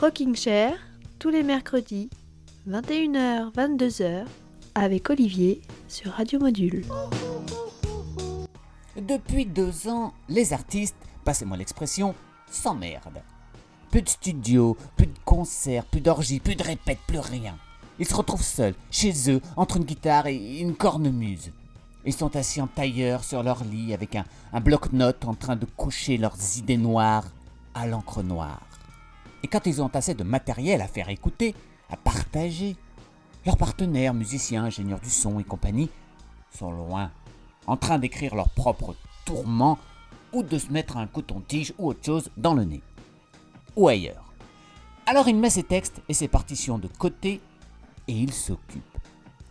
Rocking Chair, tous les mercredis, 21h, 22h, avec Olivier sur Radio Module. Depuis deux ans, les artistes, passez-moi l'expression, s'emmerdent. Plus de studio, plus de concerts, plus d'orgies, plus de répètes, plus rien. Ils se retrouvent seuls, chez eux, entre une guitare et une cornemuse. Ils sont assis en tailleur sur leur lit avec un, un bloc-notes en train de coucher leurs idées noires à l'encre noire. Et quand ils ont assez de matériel à faire écouter, à partager, leurs partenaires, musiciens, ingénieurs du son et compagnie, sont loin, en train d'écrire leurs propres tourments ou de se mettre un coton-tige ou autre chose dans le nez. Ou ailleurs. Alors il met ses textes et ses partitions de côté et il s'occupe.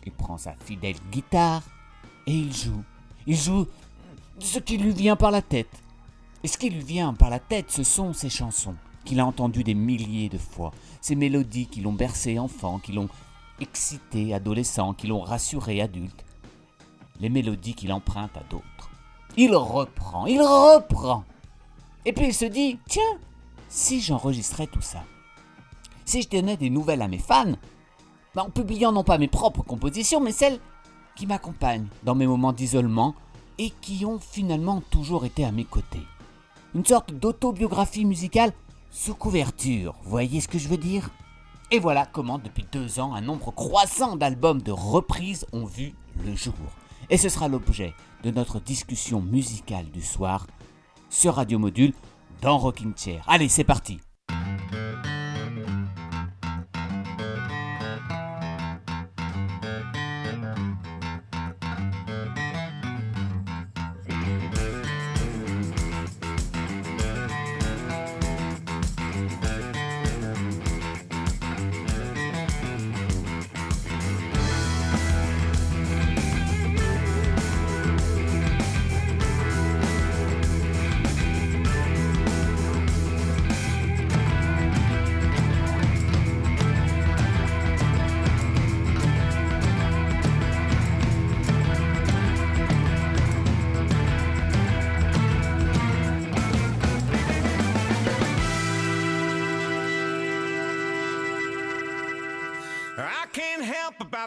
Il prend sa fidèle guitare et il joue. Il joue ce qui lui vient par la tête. Et ce qui lui vient par la tête, ce sont ses chansons qu'il a entendues des milliers de fois, ces mélodies qui l'ont bercé enfant, qui l'ont excité adolescent, qui l'ont rassuré adulte, les mélodies qu'il emprunte à d'autres. Il reprend, il reprend. Et puis il se dit, tiens, si j'enregistrais tout ça, si je donnais des nouvelles à mes fans, ben, en publiant non pas mes propres compositions, mais celles qui m'accompagnent dans mes moments d'isolement et qui ont finalement toujours été à mes côtés. Une sorte d'autobiographie musicale sous couverture, voyez ce que je veux dire? Et voilà comment depuis deux ans un nombre croissant d'albums de reprises ont vu le jour. Et ce sera l'objet de notre discussion musicale du soir sur Radio Module dans Rocking Chair. Allez, c'est parti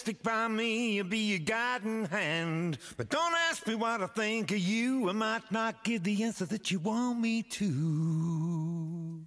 Stick by me and be your guiding hand. But don't ask me what I think of you. I might not give the answer that you want me to.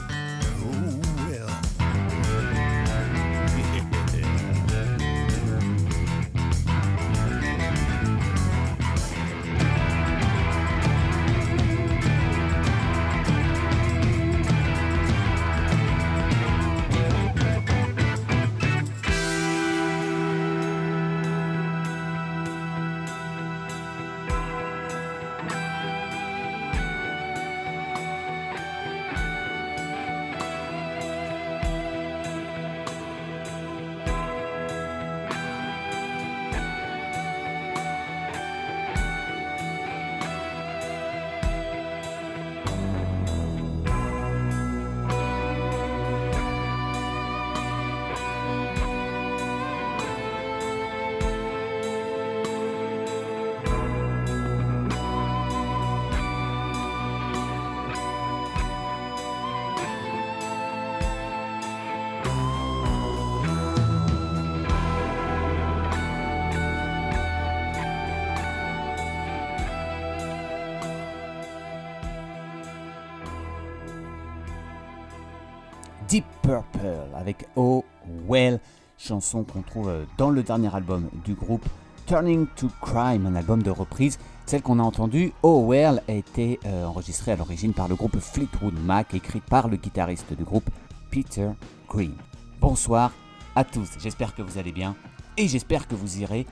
Deep Purple avec Oh Well, chanson qu'on trouve euh, dans le dernier album du groupe Turning to Crime, un album de reprise. Celle qu'on a entendue, Oh Well, a été euh, enregistrée à l'origine par le groupe Fleetwood Mac, écrite par le guitariste du groupe Peter Green. Bonsoir à tous, j'espère que vous allez bien et j'espère que vous irez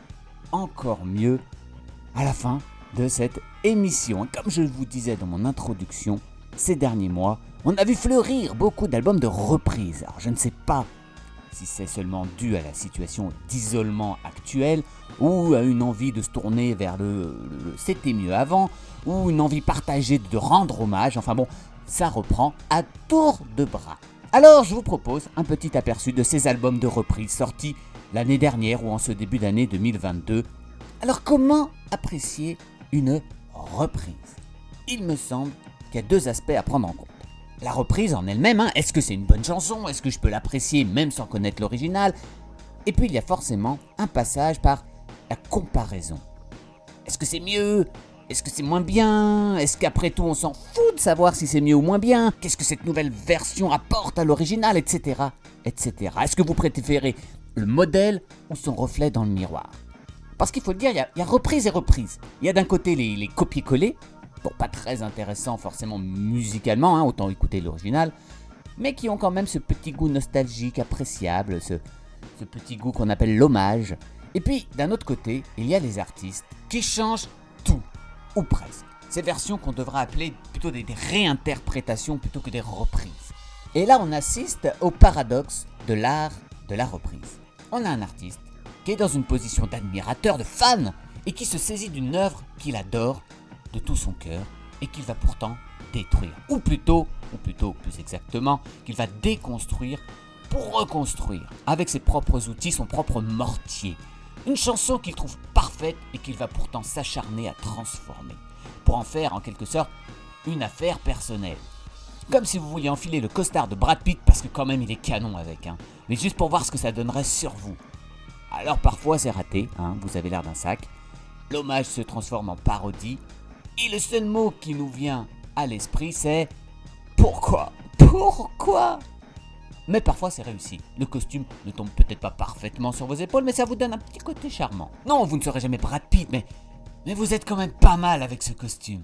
encore mieux à la fin de cette émission. comme je vous disais dans mon introduction, ces derniers mois, on a vu fleurir beaucoup d'albums de reprises. Alors je ne sais pas si c'est seulement dû à la situation d'isolement actuelle ou à une envie de se tourner vers le, c'était mieux avant ou une envie partagée de rendre hommage. Enfin bon, ça reprend à tour de bras. Alors je vous propose un petit aperçu de ces albums de reprises sortis l'année dernière ou en ce début d'année 2022. Alors comment apprécier une reprise? Il me semble qu'il y a deux aspects à prendre en compte. La reprise en elle-même, hein, est-ce que c'est une bonne chanson? Est-ce que je peux l'apprécier même sans connaître l'original? Et puis il y a forcément un passage par la comparaison. Est-ce que c'est mieux? Est-ce que c'est moins bien? Est-ce qu'après tout on s'en fout de savoir si c'est mieux ou moins bien? Qu'est-ce que cette nouvelle version apporte à l'original? Etc. Etc. Est-ce que vous préférez le modèle ou son reflet dans le miroir? Parce qu'il faut le dire, il y, a, reprise et reprise. Il y a d'un côté les, les copier-coller, bon, pas très intéressant forcément musicalement, hein, autant écouter l'original, mais qui ont quand même ce petit goût nostalgique appréciable, ce, ce petit goût qu'on appelle l'hommage. Et puis, d'un autre côté, il y a les artistes qui changent tout, ou presque. Ces versions qu'on devra appeler plutôt des, des réinterprétations plutôt que des reprises. Et là, on assiste au paradoxe de l'art de la reprise. On a un artiste qui est dans une position d'admirateur, de fan, et qui se saisit d'une œuvre qu'il adore de tout son cœur et qu'il va pourtant détruire. Ou plutôt, ou plutôt plus exactement, qu'il va déconstruire pour reconstruire avec ses propres outils, son propre mortier. Une chanson qu'il trouve parfaite et qu'il va pourtant s'acharner à transformer, pour en faire en quelque sorte une affaire personnelle. Comme si vous vouliez enfiler le costard de Brad Pitt parce que quand même il est canon avec, hein. mais juste pour voir ce que ça donnerait sur vous. Alors parfois c'est raté, hein, vous avez l'air d'un sac. L'hommage se transforme en parodie et le seul mot qui nous vient à l'esprit, c'est pourquoi? Pourquoi? Mais parfois c'est réussi. Le costume ne tombe peut-être pas parfaitement sur vos épaules, mais ça vous donne un petit côté charmant. Non, vous ne serez jamais Brad Pitt, mais, vous êtes quand même pas mal avec ce costume.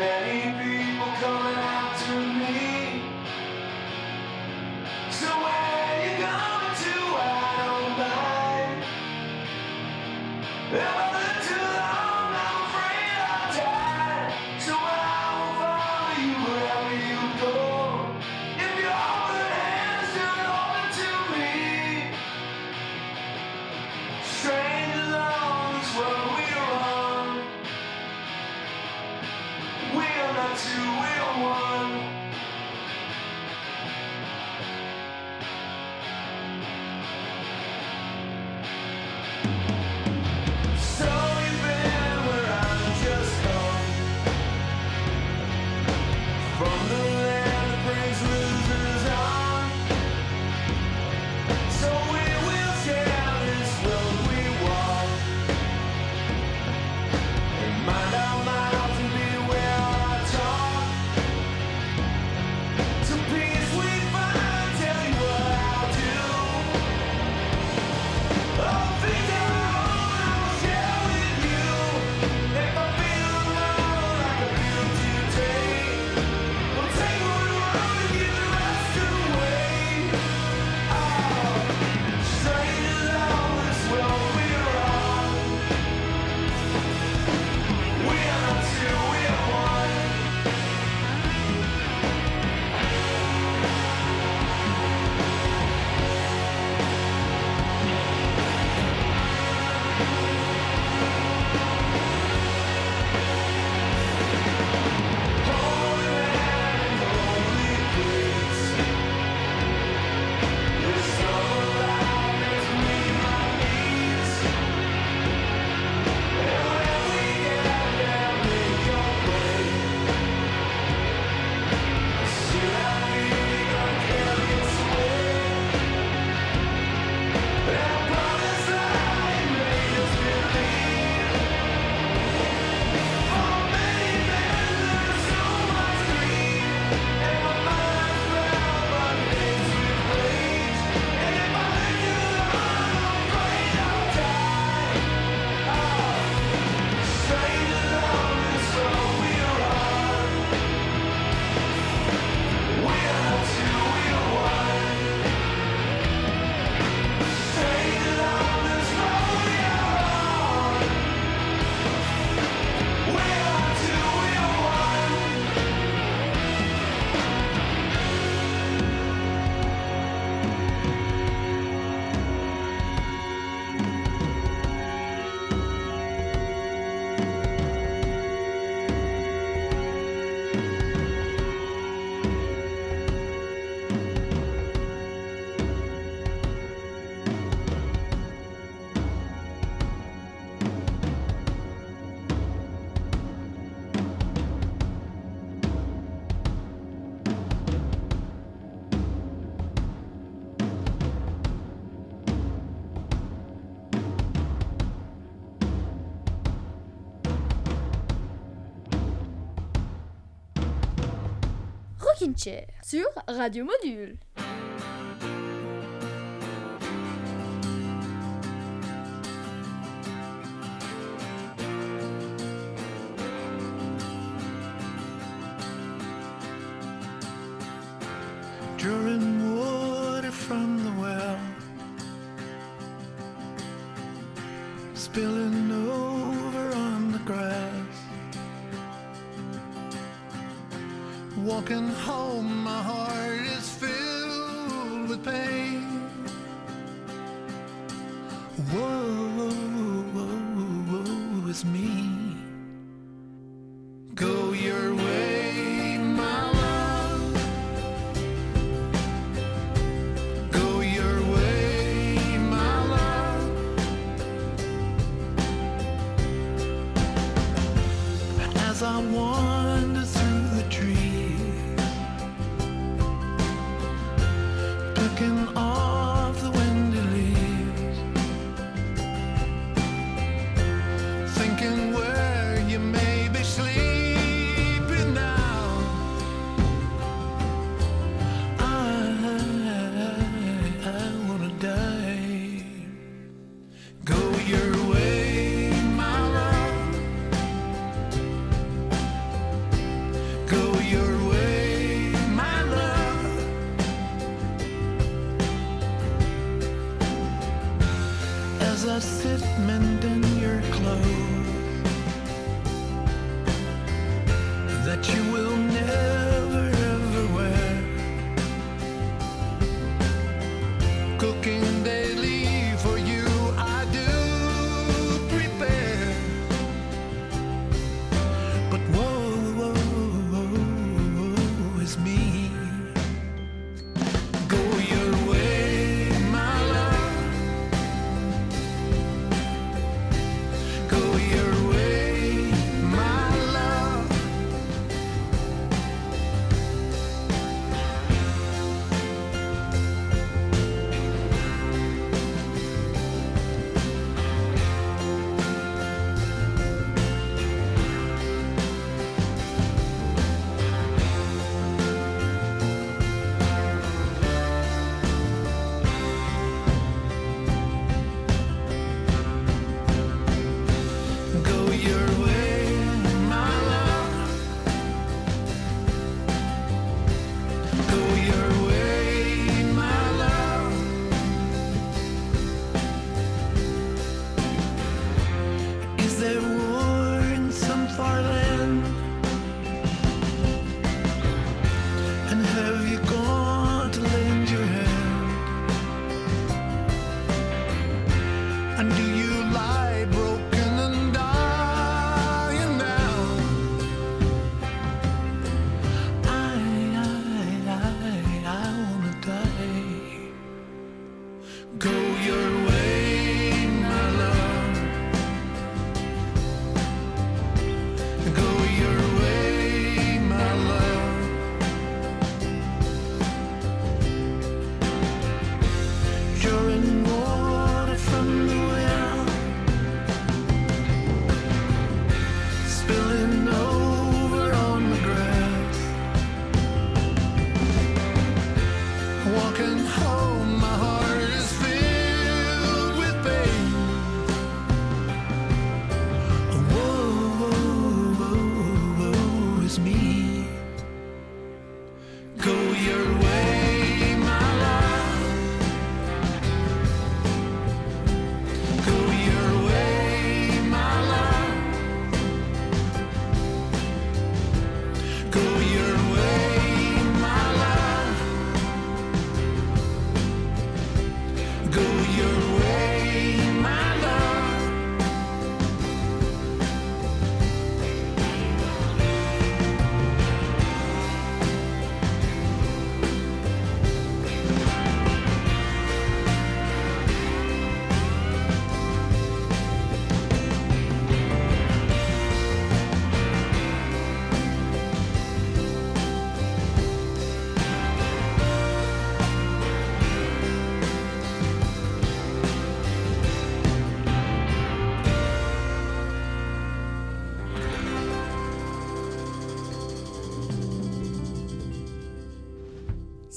many Sur Radio Module. Wander through the trees,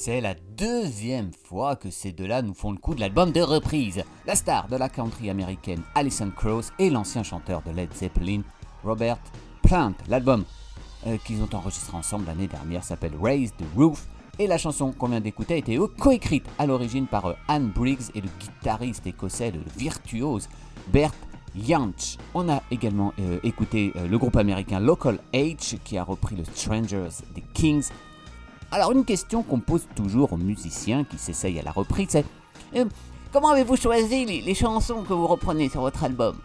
C'est la deuxième fois que ces deux-là nous font le coup de l'album de reprise. La star de la country américaine Alison Krauss et l'ancien chanteur de Led Zeppelin Robert Plant. L'album euh, qu'ils ont enregistré ensemble l'année dernière s'appelle Raise the Roof et la chanson qu'on vient d'écouter a été coécrite à l'origine par euh, Anne Briggs et le guitariste écossais, le virtuose Bert Jansch. On a également euh, écouté le groupe américain Local H qui a repris le Strangers des Kings alors une question qu'on pose toujours aux musiciens qui s'essayent à la reprise, c'est euh, comment avez-vous choisi les, chansons que vous reprenez sur votre album?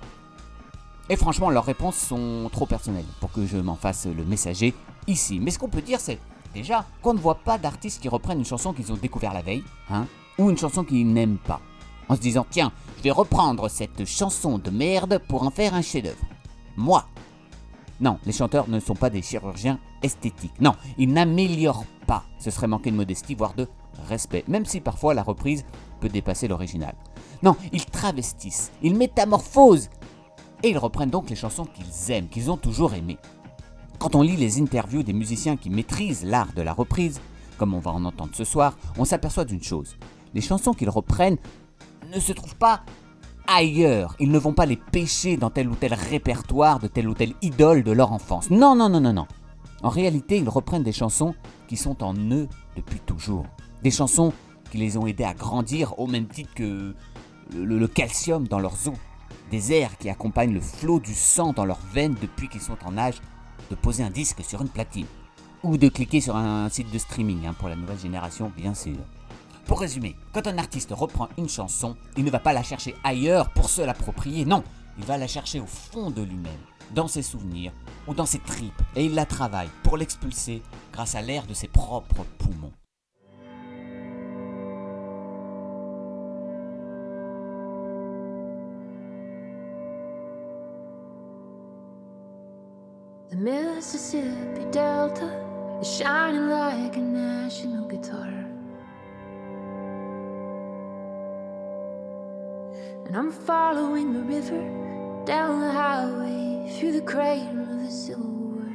Et franchement, leurs réponses sont trop personnelles pour que je m'en fasse le messager ici. Mais ce qu'on peut dire, c'est déjà qu'on ne voit pas d'artistes qui reprennent une chanson qu'ils ont découvert la veille, hein, ou une chanson qu'ils n'aiment pas, en se disant tiens, je vais reprendre cette chanson de merde pour en faire un chef-d'œuvre. Moi, non, les chanteurs ne sont pas des chirurgiens esthétiques. Non, ils n'améliorent pas. Ce serait manquer de modestie, voire de respect, même si parfois la reprise peut dépasser l'original. Non, ils travestissent, ils métamorphosent. Et ils reprennent donc les chansons qu'ils aiment, qu'ils ont toujours aimées. Quand on lit les interviews des musiciens qui maîtrisent l'art de la reprise, comme on va en entendre ce soir, on s'aperçoit d'une chose. Les chansons qu'ils reprennent ne se trouvent pas ailleurs. Ils ne vont pas les pêcher dans tel ou tel répertoire de telle ou telle idole de leur enfance. Non, non, non, non, non. En réalité, ils reprennent des chansons qui sont en eux depuis toujours. Des chansons qui les ont aidés à grandir au même titre que le, calcium dans leurs os. Des airs qui accompagnent le flot du sang dans leurs veines depuis qu'ils sont en âge de poser un disque sur une platine. Ou de cliquer sur un site de streaming, hein, pour la nouvelle génération bien sûr. Pour résumer, quand un artiste reprend une chanson, il ne va pas la chercher ailleurs pour se l'approprier, non, il va la chercher au fond de lui-même, dans ses souvenirs ou dans ses tripes, et il la travaille pour l'expulser grâce à l'air de ses propres poumons. The Mississippi Delta is shining like a national guitar. And I'm following the river down the highway through the crater of the Civil War.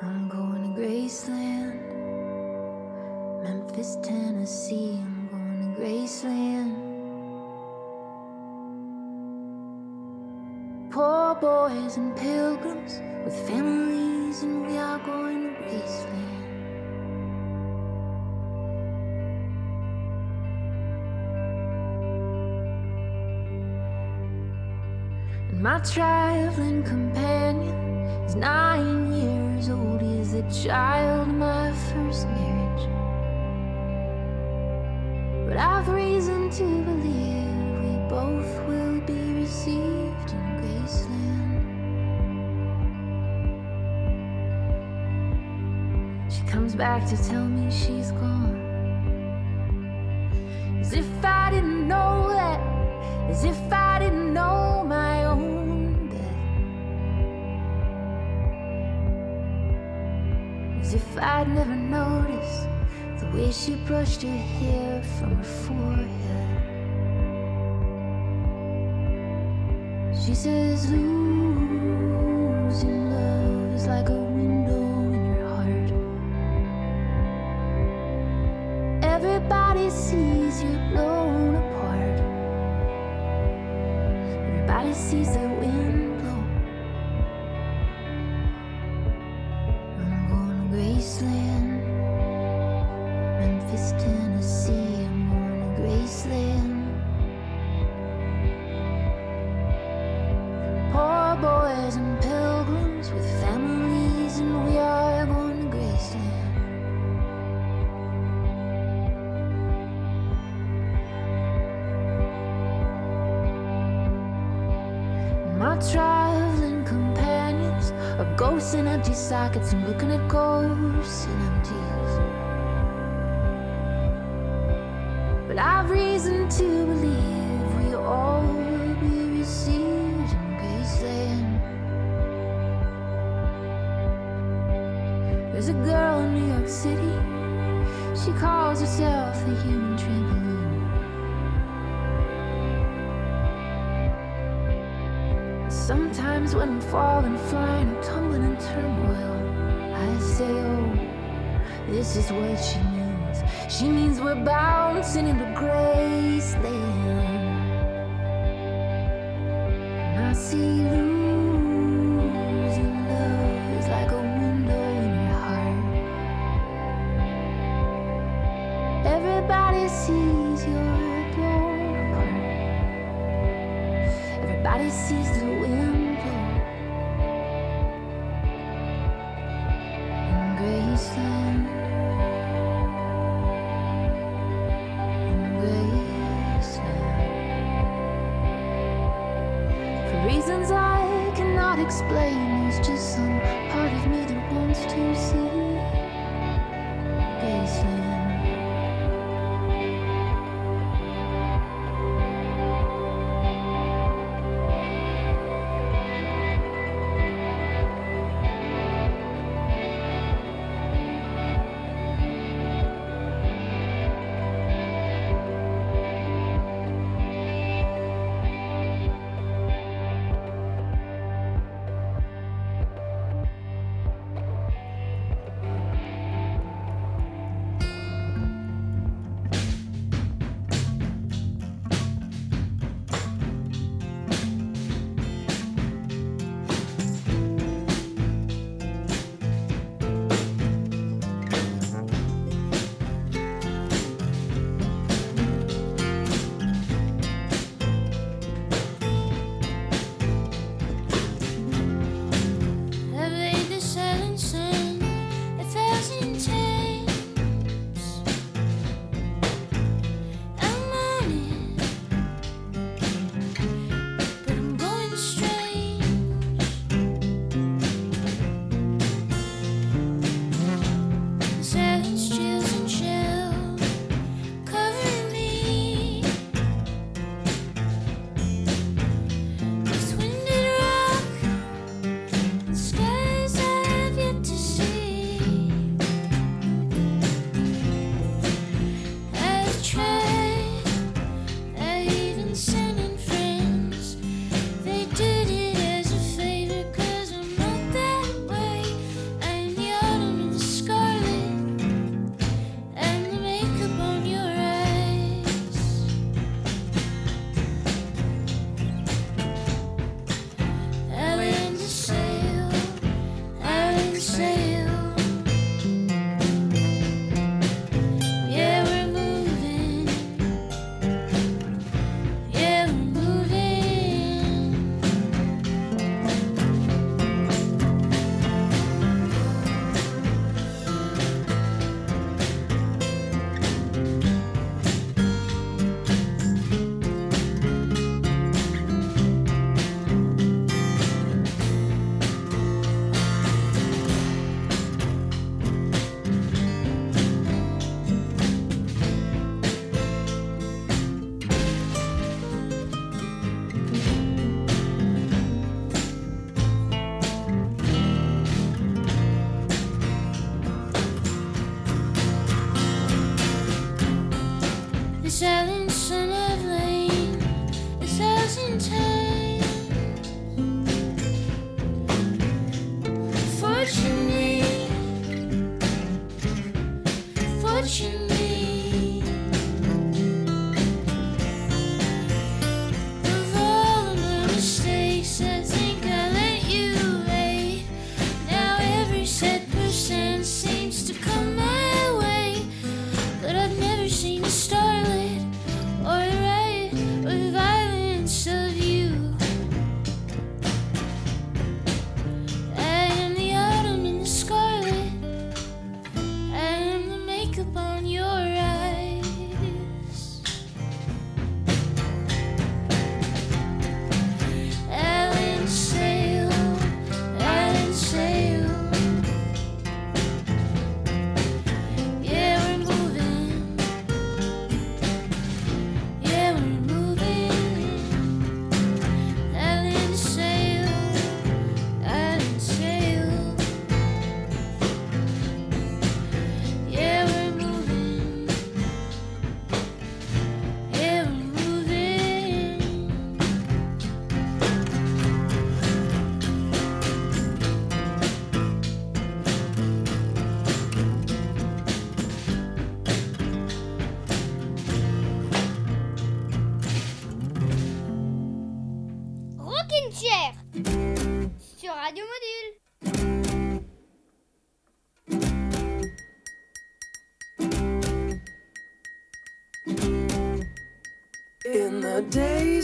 I'm going to Graceland, Memphis, Tennessee. I'm going to Graceland. Poor boys and pilgrims with families, and we are going to Graceland. My traveling companion is nine years old. He's the child my first marriage. But I've reason to believe we both will be received in Graceland. She comes back to tell me she's gone. As if I didn't know that, as if I didn't know I'd never noticed the way she brushed her hair from her forehead. She says, Losing love is like a window in your heart. Everybody sees you blown apart. Everybody sees the just some part of me that wants to see. Graceland.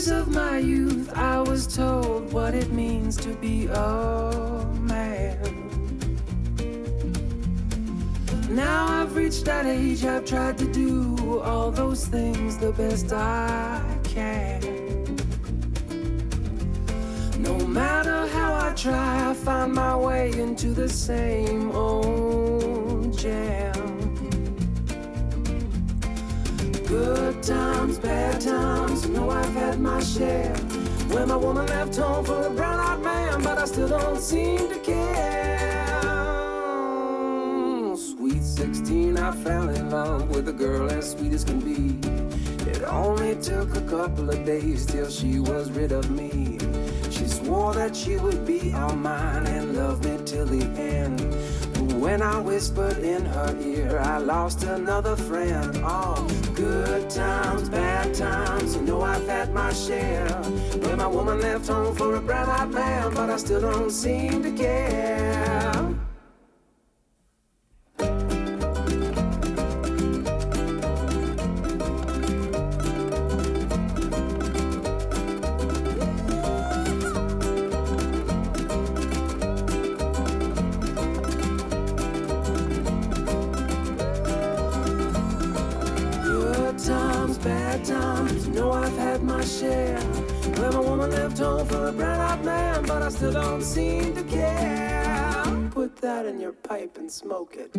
Days of my youth, I was told what it means to be a man. Now I've reached that age, I've tried to do all those things the best I can. No matter how I try, I find my way into the same old jam. Good times, bad times, you know I've had my share. When my woman left home for a brown eyed man, but I still don't seem to care. Sweet 16, I fell in love with a girl as sweet as can be. It only took a couple of days till she was rid of me. She swore that she would be all mine and love me till the end. When I whispered in her ear, I lost another friend. Oh, good times, bad times, you know I've had my share. When my woman left home for a brown eyed man, but I still don't seem to care. Still don't seem to care. Put that in your pipe and smoke it.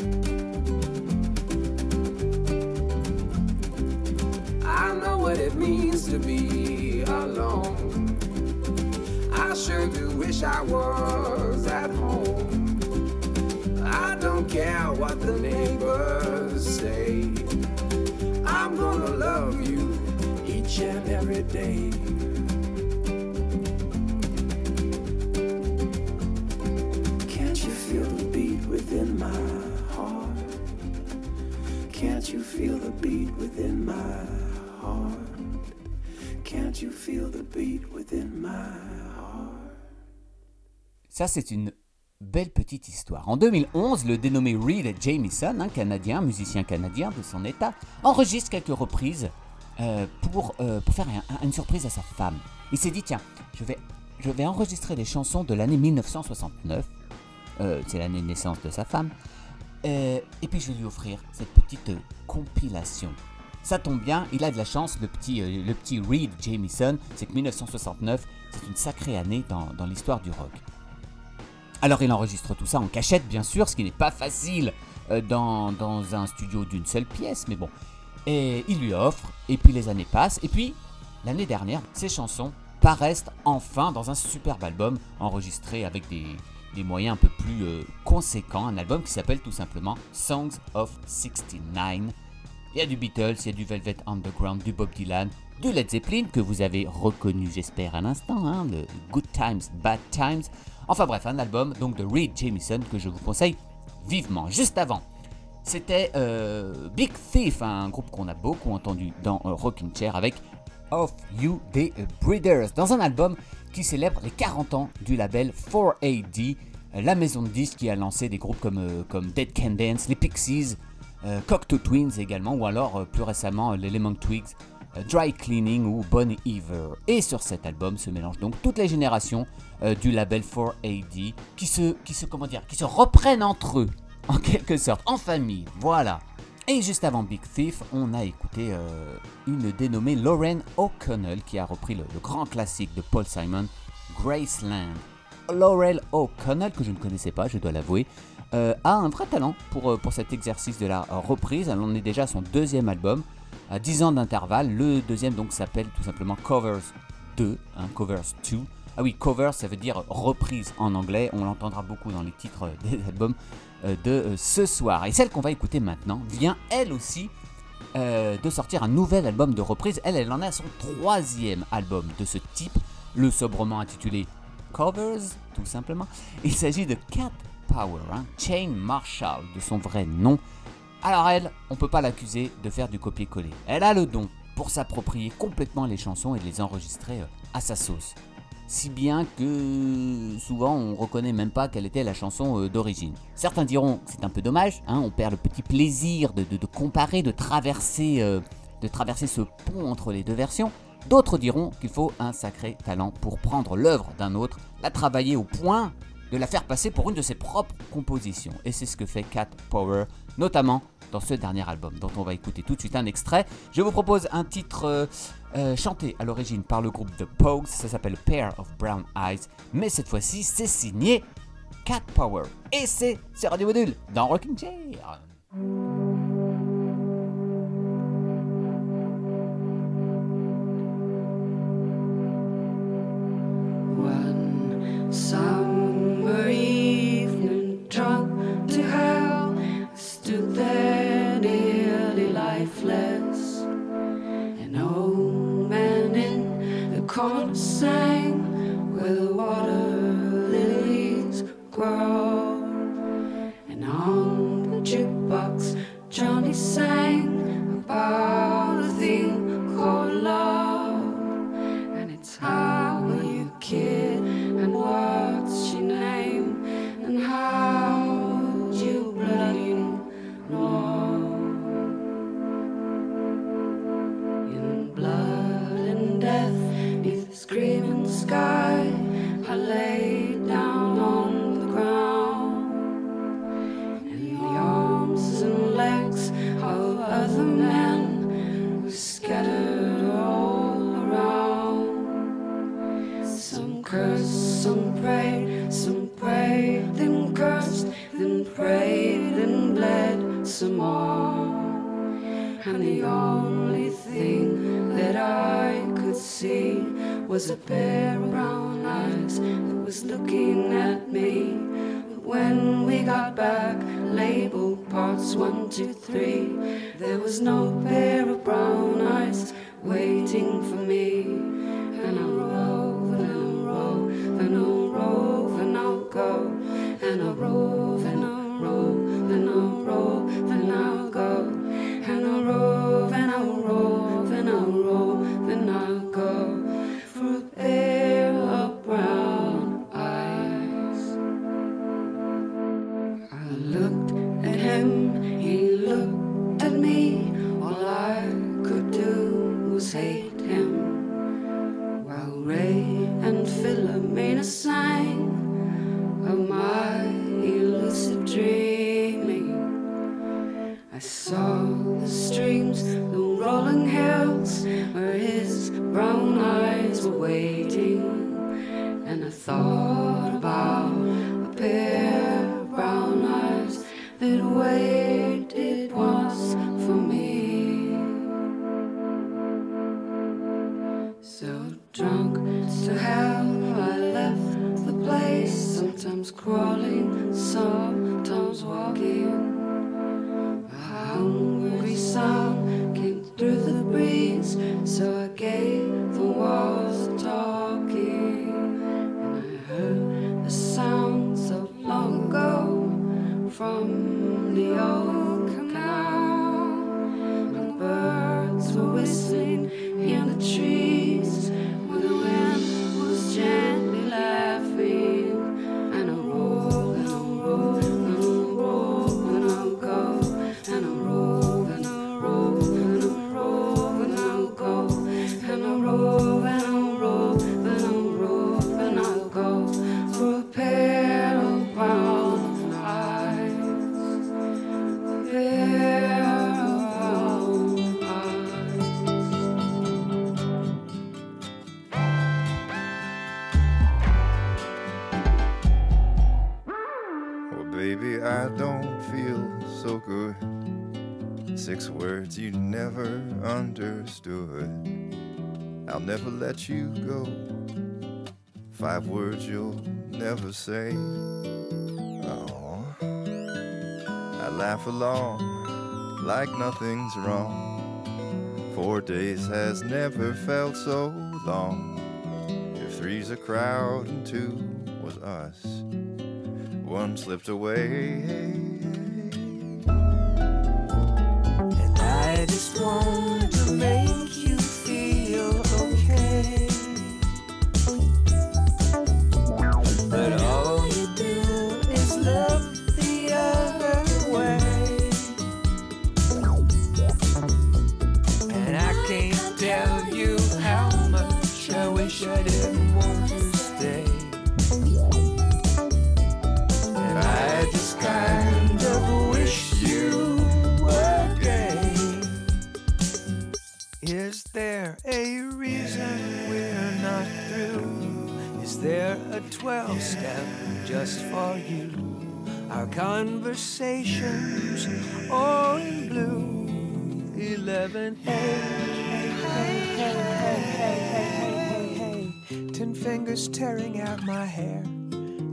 I know what it means to be alone. I sure do wish I was at home. I don't care what the neighbors say. I'm gonna love you each and every day. Feel the beat within my heart? Can't you feel the beat within my heart? Ça, c'est une belle petite histoire. En 2011, le dénommé Reed Jamieson, un Canadien, musicien canadien de son état, enregistre quelques reprises euh, pour, euh, pour faire un- un- une surprise à sa femme. Il s'est dit, tiens, je vais, je vais enregistrer des chansons de l'année 1969, euh, c'est l'année de naissance de sa femme, euh, et puis je vais lui offrir cette petite euh, compilation. Ça tombe bien, il a de la chance, le petit, euh, le petit Reed Jamieson, c'est que 1969, c'est une sacrée année dans, dans l'histoire du rock. Alors il enregistre tout ça en cachette, bien sûr, ce qui n'est pas facile dans, dans un studio d'une seule pièce, mais bon. Et il lui offre, et puis les années passent, et puis l'année dernière, ces chansons paraissent enfin dans un superbe album enregistré avec des, des moyens un peu plus euh, conséquents, un album qui s'appelle tout simplement Songs of 69. Il y a du Beatles, il y a du Velvet Underground, du Bob Dylan, du Led Zeppelin que vous avez reconnu, j'espère, à l'instant, hein, le Good Times, Bad Times. Enfin bref, un album donc de Reed Jamieson que je vous conseille vivement. Juste avant, c'était euh, Big Thief, un groupe qu'on a beaucoup entendu dans euh, Rocking Chair avec Of You des Breeders, dans un album qui célèbre les 40 ans du label 4AD, euh, la maison de disques qui a lancé des groupes comme, euh, comme Dead Can Dance, les Pixies, euh, Cocteau Twins également, ou alors euh, plus récemment les Lemon Twigs, Dry Cleaning ou Bon Iver. Et sur cet album se mélangent donc toutes les générations du label 4AD qui se, qui se, comment dire, qui se reprennent entre eux, en quelque sorte, en famille, voilà. Et juste avant Big Thief, on a écouté euh, une dénommée Lauren O'Connell qui a repris le, grand classique de Paul Simon, Graceland. Laurel O'Connell, que je ne connaissais pas, je dois l'avouer, euh, a un vrai talent pour, euh, pour cet exercice de la reprise. Elle en est déjà à son deuxième album, à 10 ans d'intervalle. Le deuxième donc s'appelle tout simplement Covers 2, hein, Covers 2. Ah oui, cover ça veut dire reprise en anglais, on l'entendra beaucoup dans les titres des albums de euh, ce soir. Et celle qu'on va écouter maintenant vient elle aussi euh, de sortir un nouvel album de reprise. Elle, elle en à son troisième album de ce type, le sobrement intitulé Covers, tout simplement. Il s'agit de Cat Power, hein, Chain Marshall, de son vrai nom. Alors elle, on peut pas l'accuser de faire du copier-coller. Elle a le don pour s'approprier complètement les chansons et les enregistrer euh, à sa sauce si bien que souvent on reconnaît même pas quelle était la chanson euh, d'origine. Certains diront c'est un peu dommage, hein, on perd le petit plaisir de, de, comparer, de traverser, euh, de traverser ce pont entre les deux versions. D'autres diront qu'il faut un sacré talent pour prendre l'œuvre d'un autre, la travailler au point de la faire passer pour une de ses propres compositions. Et c'est ce que fait Cat Power, notamment dans ce dernier album, dont on va écouter tout de suite un extrait. Je vous propose un titre euh, euh, chanté à l'origine par le groupe The Pogues, ça s'appelle Pair of Brown Eyes, mais cette fois-ci c'est signé Cat Power. Et c'est sur Radio Module dans Rocking Chair. and a roar. I don't feel so good. Six words you never understood. I'll never let you go. Five words you'll never say. Oh, I laugh along like nothing's wrong. Four days has never felt so long. If three's a crowd and two was us one slipped away. And I just want to make a 12 step just for you. Our conversations all in blue. 11 hey, hey, hey, hey, hey, hey, hey, hey, hey. Ten fingers tearing out my hair.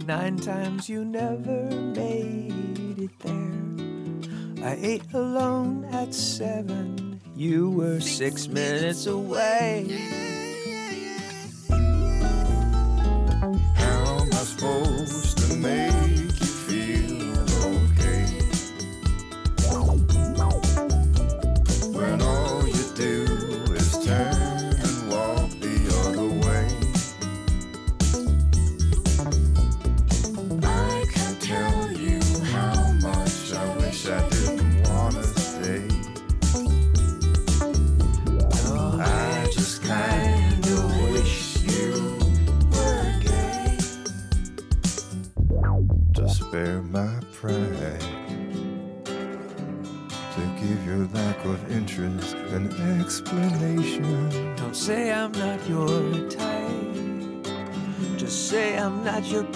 Nine times you never made it there. I ate alone at seven. You were six minutes away.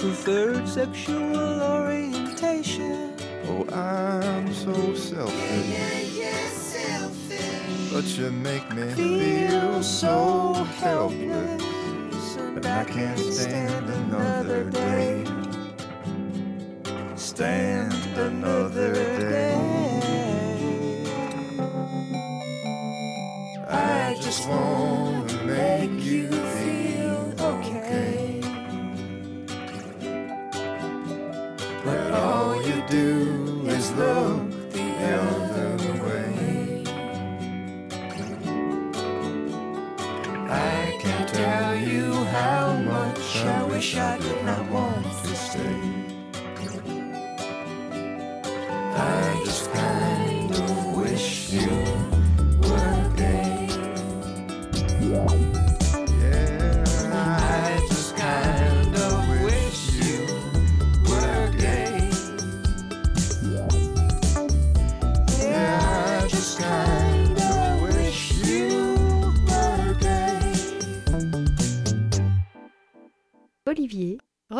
preferred sexual orientation. Oh, I'm so selfish. Yeah, yeah, selfish. But you make me feel, feel so helpless. And I can't stand it.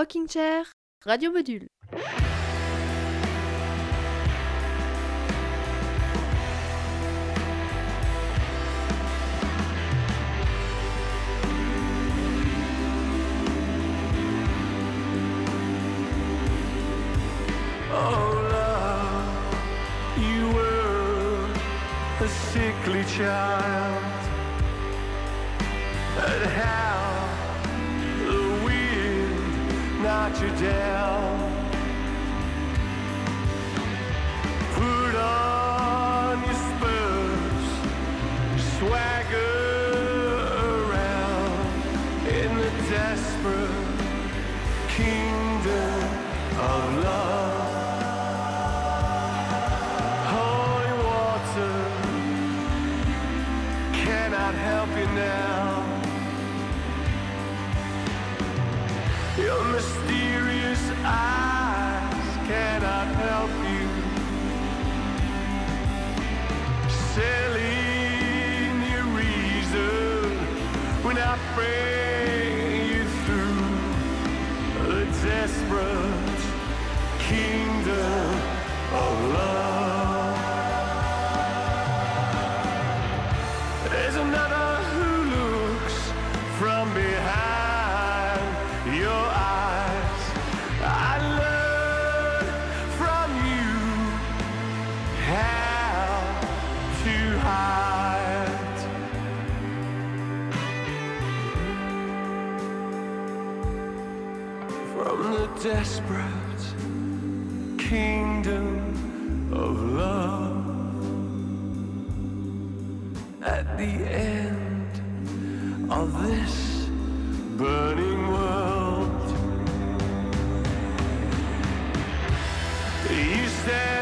Rocking Chair, Radio Module. Sickly child. desperate kingdom of love. At the end of this burning world, you said.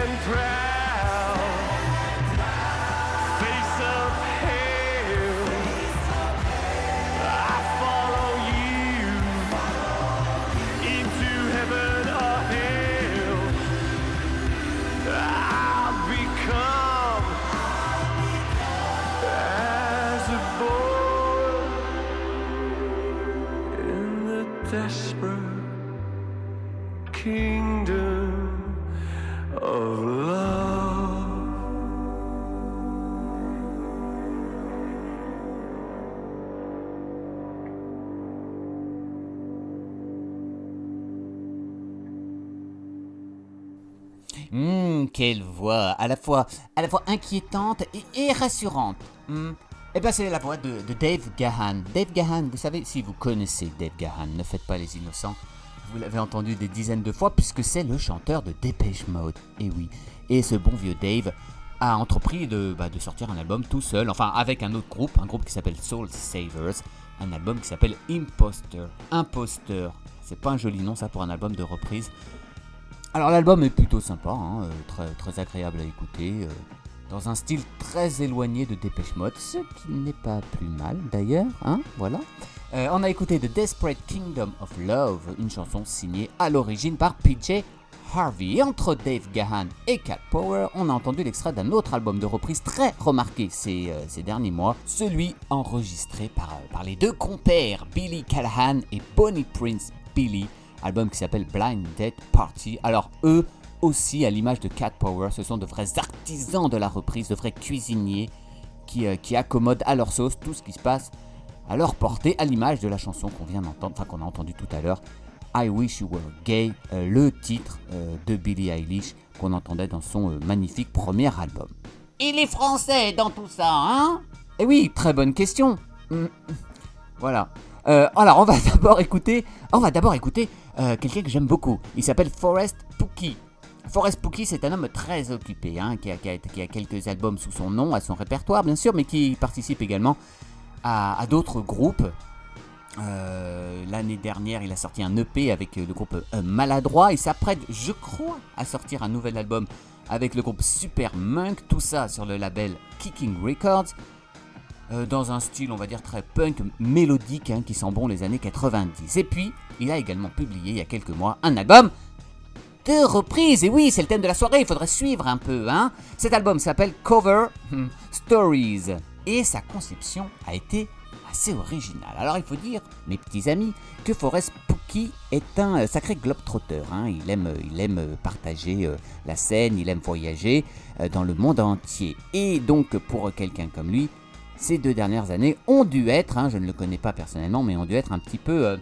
Quelle voix, à la fois, à la fois inquiétante et, rassurante. Hum. Eh ben, c'est la voix de, Dave Gahan. Dave Gahan, vous savez, si vous connaissez Dave Gahan, ne faites pas les innocents. Vous l'avez entendu des dizaines de fois puisque c'est le chanteur de Dépêche Mode. Et oui. Et ce bon vieux Dave a entrepris de, bah, de sortir un album tout seul, enfin avec un autre groupe, un groupe qui s'appelle Soul Savers, un album qui s'appelle Imposter. Imposteur. C'est pas un joli nom ça pour un album de reprise. Alors l'album est plutôt sympa, hein, euh, très, agréable à écouter, euh, dans un style très éloigné de Dépêche Mode, ce qui n'est pas plus mal d'ailleurs, hein, voilà. Euh, on a écouté The Desperate Kingdom of Love, une chanson signée à l'origine par PJ Harvey. Entre Dave Gahan et Cat Power, on a entendu l'extrait d'un autre album de reprise très remarqué ces, derniers mois, celui enregistré par, par les deux compères Billy Callahan et Bonnie Prince Billy, album qui s'appelle Blind Dead Party. Alors eux aussi, à l'image de Cat Power, ce sont de vrais artisans de la reprise, de vrais cuisiniers qui, euh, qui accommodent à leur sauce tout ce qui se passe à leur portée, à l'image de la chanson qu'on vient d'entendre, enfin qu'on a entendu tout à l'heure, I Wish You Were Gay, euh, le titre euh, de Billie Eilish qu'on entendait dans son magnifique premier album. Il est français dans tout ça, hein? Eh oui, très bonne question. Hum. Voilà. Euh, alors, on va d'abord écouter, on va d'abord écouter euh, quelqu'un que j'aime beaucoup. Il s'appelle Forrest Pookie. Forrest Pookie, c'est un homme très occupé, hein, qui, a, quelques albums sous son nom, à son répertoire bien sûr, mais qui participe également à, d'autres groupes. Euh, L'année dernière, il a sorti un EP avec euh, le groupe Maladroit. Il s'apprête, je crois, à sortir un nouvel album avec le groupe Super Monk. Tout ça sur le label Kicking Records. Euh, dans un style, on va dire, très punk, mélodique, hein, qui sent bon les années 90. Et puis, il a également publié il y a quelques mois un album de reprise. Et oui, c'est le thème de la soirée, il faudrait suivre un peu. Hein. Cet album s'appelle Cover hmm, Stories. Et sa conception a été assez originale. Alors il faut dire, mes petits amis, que Forrest Pookie est un euh, sacré globetrotter. Hein. Il, aime, euh, il aime partager euh, la scène, il aime voyager euh, dans le monde entier. Et donc pour quelqu'un comme lui, ces deux dernières années ont dû être, hein, je ne le connais pas personnellement, mais ont dû être un petit peu euh,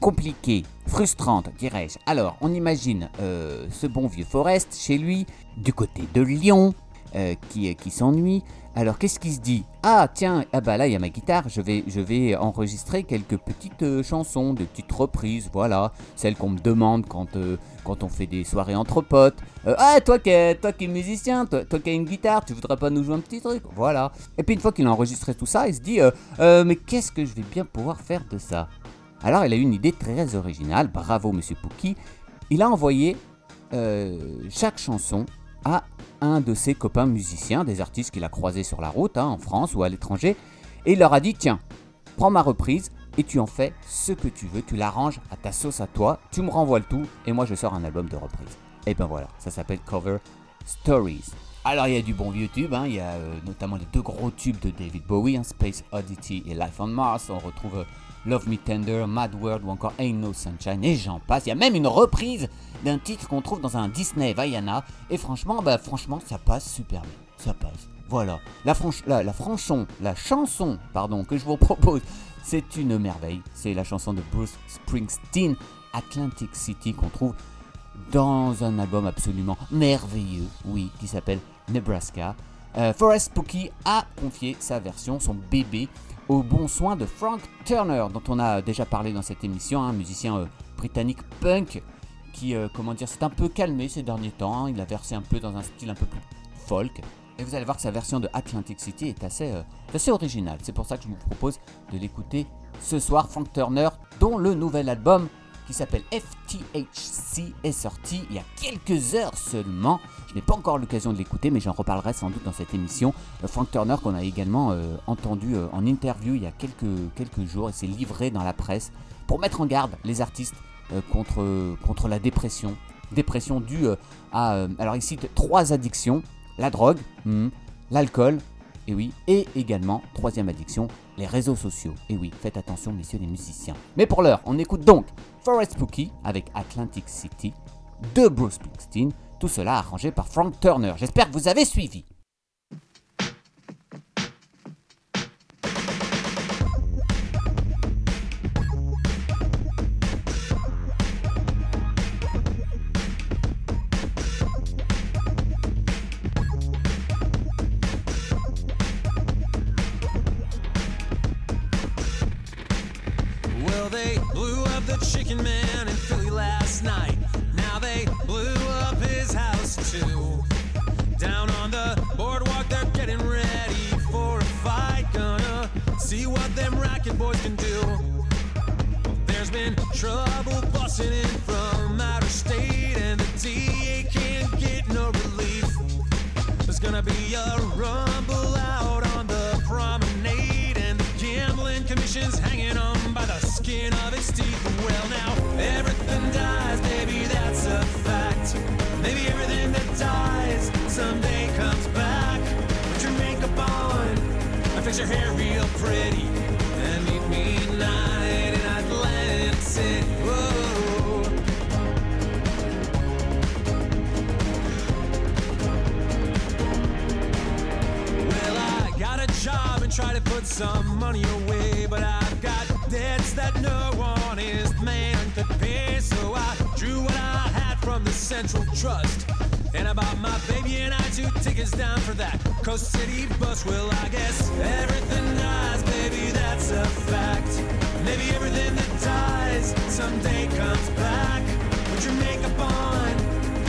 compliquées, frustrantes, dirais-je. Alors, on imagine euh, ce bon vieux Forrest chez lui, du côté de Lyon, euh, qui, qui s'ennuie. Alors, qu'est-ce qu'il se dit? Ah, tiens, ah bah là, il y a ma guitare, je vais, je vais enregistrer quelques petites euh, chansons, des petites reprises, voilà, celles qu'on me demande quand, euh, quand on fait des soirées entre potes. Euh, ah, toi qui es, toi qui musicien, toi, qui as une guitare, tu voudrais pas nous jouer un petit truc? Voilà. Et puis, une fois qu'il a enregistré tout ça, il se dit euh, Euh, Mais qu'est-ce que je vais bien pouvoir faire de ça? Alors il a eu une idée très originale, bravo Monsieur Pookie. Il a envoyé euh, chaque chanson à un de ses copains musiciens, des artistes qu'il a croisés sur la route, hein, en France ou à l'étranger, et il leur a dit tiens, prends ma reprise et tu en fais ce que tu veux, tu l'arranges à ta sauce à toi, tu me renvoies le tout et moi je sors un album de reprise. Et ben voilà, ça s'appelle Cover Stories. Alors il y a du bon vieux tube, hein, il y a euh, notamment les deux gros tubes de David Bowie, hein, Space Oddity et Life on Mars, on retrouve euh, Love Me Tender, Mad World ou encore Ain't No Sunshine et j'en passe. Il y a même une reprise d'un titre qu'on trouve dans un Disney Vaiana et franchement, bah franchement ça passe super bien, ça passe. Voilà, la, franch- la, la franchon, la chanson, pardon, que je vous propose, c'est une merveille. C'est la chanson de Bruce Springsteen, Atlantic City, qu'on trouve dans un album absolument merveilleux, oui, qui s'appelle Nebraska. Euh, Forrest Pookie a confié sa version, son bébé, au bon soin de Frank Turner, dont on a déjà parlé dans cette émission, un musicien euh, britannique punk qui, euh, comment dire, s'est un peu calmé ces derniers temps. hein. Il a versé un peu dans un style un peu plus folk. Et vous allez voir que sa version de Atlantic City est assez, euh, assez originale. C'est pour ça que je vous propose de l'écouter ce soir. Frank Turner, dont le nouvel album qui s'appelle FTHC est sorti il y a quelques heures seulement. Je n'ai pas encore l'occasion de l'écouter, mais j'en reparlerai sans doute dans cette émission. Euh, Frank Turner, qu'on a également euh, entendu euh, en interview il y a quelques, jours, et s'est livré dans la presse pour mettre en garde les artistes contre, la dépression. Dépression due à. alors, il cite trois addictions la drogue, hmm, l'alcool et oui, et également, troisième addiction, les réseaux sociaux. Et oui, faites attention messieurs les musiciens. Mais pour l'heure, on écoute donc Forest Spooky avec Atlantic City de Bruce Springsteen, tout cela arrangé par Frank Turner. J'espère que vous avez suivi. Chicken man in Philly last night. Now they blew up his house too. Down on the boardwalk, they're getting ready for a fight. Gonna see what them racket boys can do. There's been trouble busting in from outer state, and the DA can't get no relief. There's gonna be a rumble out on the promenade, commission's hanging on by the skin of its teeth. Well, now everything dies, baby, that's a fact. Maybe everything that dies someday comes back. Put your makeup on and fix your hair real pretty, and meet me tonight in Atlantic. Well, I got a job and try to put some money away, but I've got debts that no honest man could pay. So I drew what I had from the Central Trust. And I bought my baby and I two tickets down for that Coast City bus. Well, I guess everything dies, baby, that's a fact. Maybe everything that dies someday comes back. Put your makeup on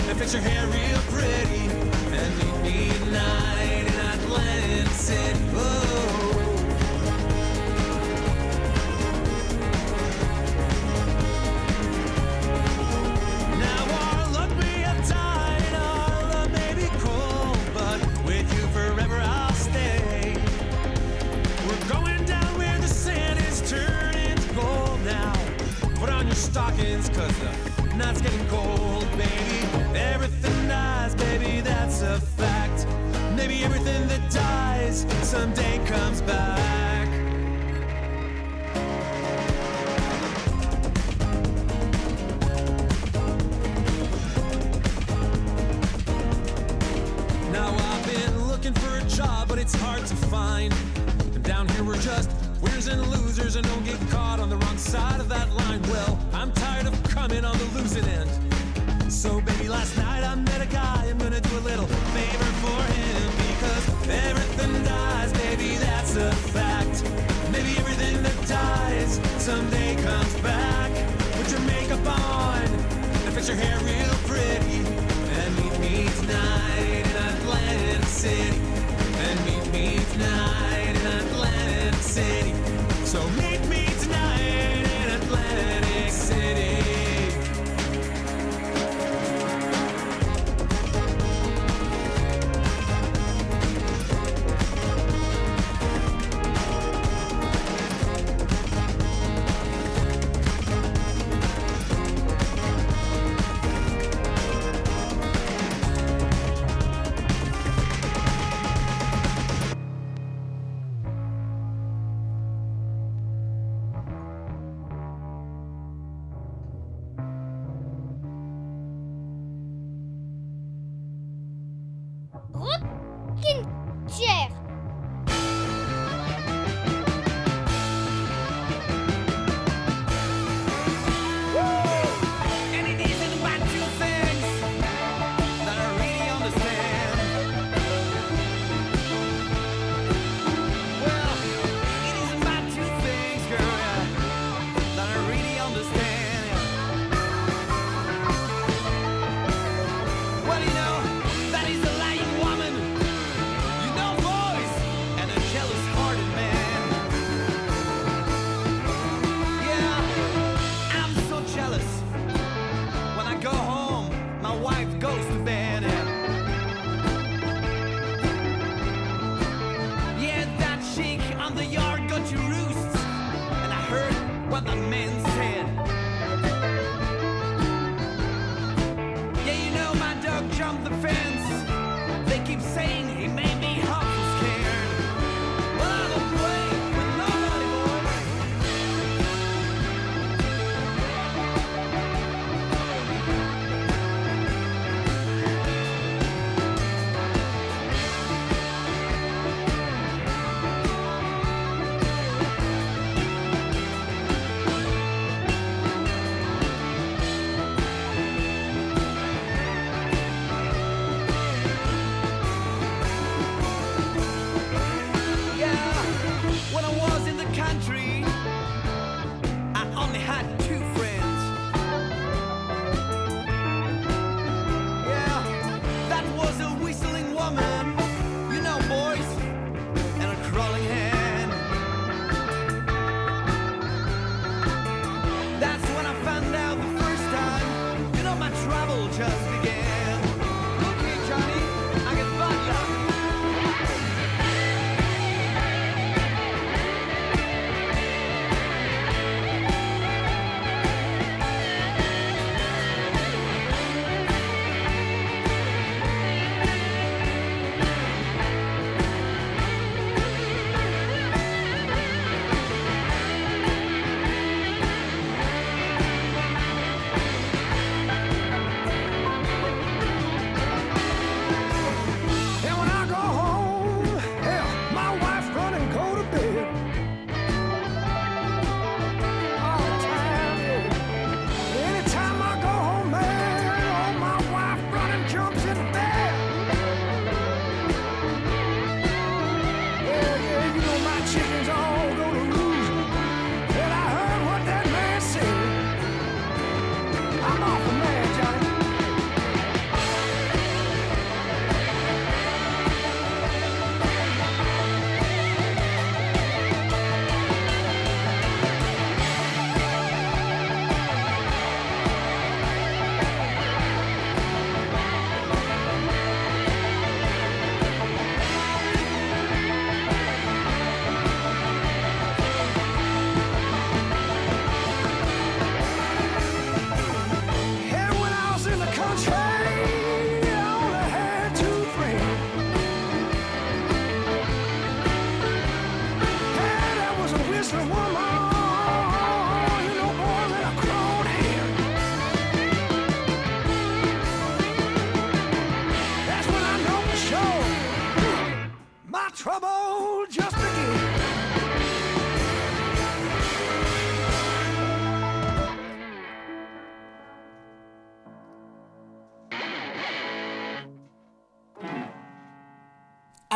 and fix your hair real pretty. And meet me tonight in Atlantic City. Oh. Stockings, cause the night's getting cold, baby. Everything dies, baby, that's a fact. Maybe everything that dies someday comes back. Now I've been looking for a job, but it's hard to find. And down here we're just winners and losers and don't get caught on the wrong side of that line. Well, I'm tired of coming on the losing end. So baby, last night I met a guy, I'm gonna do a little favor for him because everything dies, baby, that's a fact. Maybe everything that dies someday comes back. Put your makeup on and fix your hair real pretty. And meet me tonight in Atlantic City. And meet me tonight in Atlantic City. So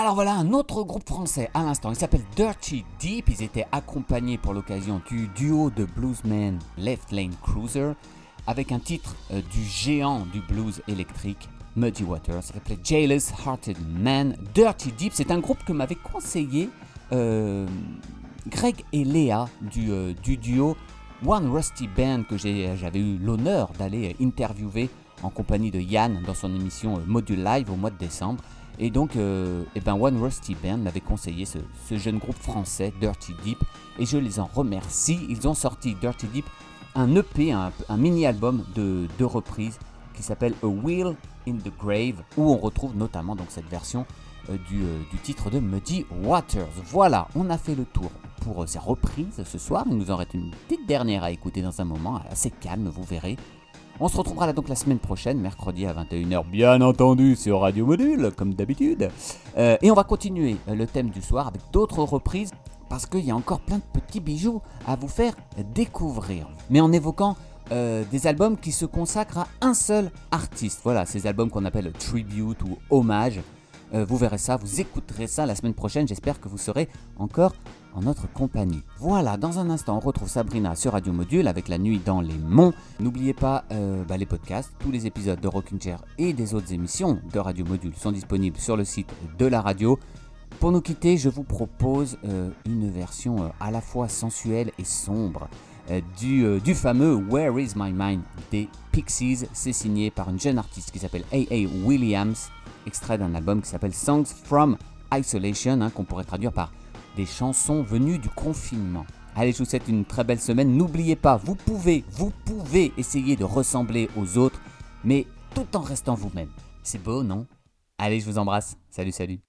Alors voilà un autre groupe français à l'instant, il s'appelle Dirty Deep, ils étaient accompagnés pour l'occasion du duo de bluesmen Left Lane Cruiser avec un titre euh, du géant du blues électrique Muddy Waters, ça s'appelait Jailous Hearted Man. Dirty Deep, c'est un groupe que m'avait conseillé euh, Greg et Léa du, euh, du duo One Rusty Band que j'avais eu l'honneur d'aller interviewer en compagnie de Yann dans son émission Module Live au mois de décembre. Et donc, euh, eh ben One Rusty Band m'avait conseillé ce, jeune groupe français, Dirty Deep, et je les en remercie. Ils ont sorti Dirty Deep un EP, un, mini-album de deux reprises qui s'appelle A Wheel in the Grave, où on retrouve notamment donc cette version euh, du, euh, du titre de Muddy Waters. Voilà, on a fait le tour pour ces reprises ce soir. Il nous en reste une petite dernière à écouter dans un moment, assez calme, vous verrez. On se retrouvera donc la semaine prochaine, mercredi à 21h, bien entendu, sur Radio Module, comme d'habitude. Euh, et on va continuer euh, le thème du soir avec d'autres reprises, parce qu'il y a encore plein de petits bijoux à vous faire découvrir. Mais en évoquant euh, des albums qui se consacrent à un seul artiste. Voilà, ces albums qu'on appelle tribute ou hommage. Vous verrez ça, vous écouterez ça la semaine prochaine. J'espère que vous serez encore en notre compagnie. Voilà, dans un instant, on retrouve Sabrina sur Radio Module avec La Nuit dans les Monts. N'oubliez pas euh, bah, les podcasts, tous les épisodes de Rockin' Chair et des autres émissions de Radio Module sont disponibles sur le site de la radio. Pour nous quitter, je vous propose euh, une version euh, à la fois sensuelle et sombre du, du fameux Where Is My Mind des Pixies. C'est signé par une jeune artiste qui s'appelle A.A. Williams, extrait d'un album qui s'appelle Songs from Isolation, hein, qu'on pourrait traduire par des chansons venues du confinement. Allez, je vous souhaite une très belle semaine. N'oubliez pas, vous pouvez, vous pouvez essayer de ressembler aux autres, mais tout en restant vous-même. C'est beau, non? Allez, je vous embrasse. Salut, salut.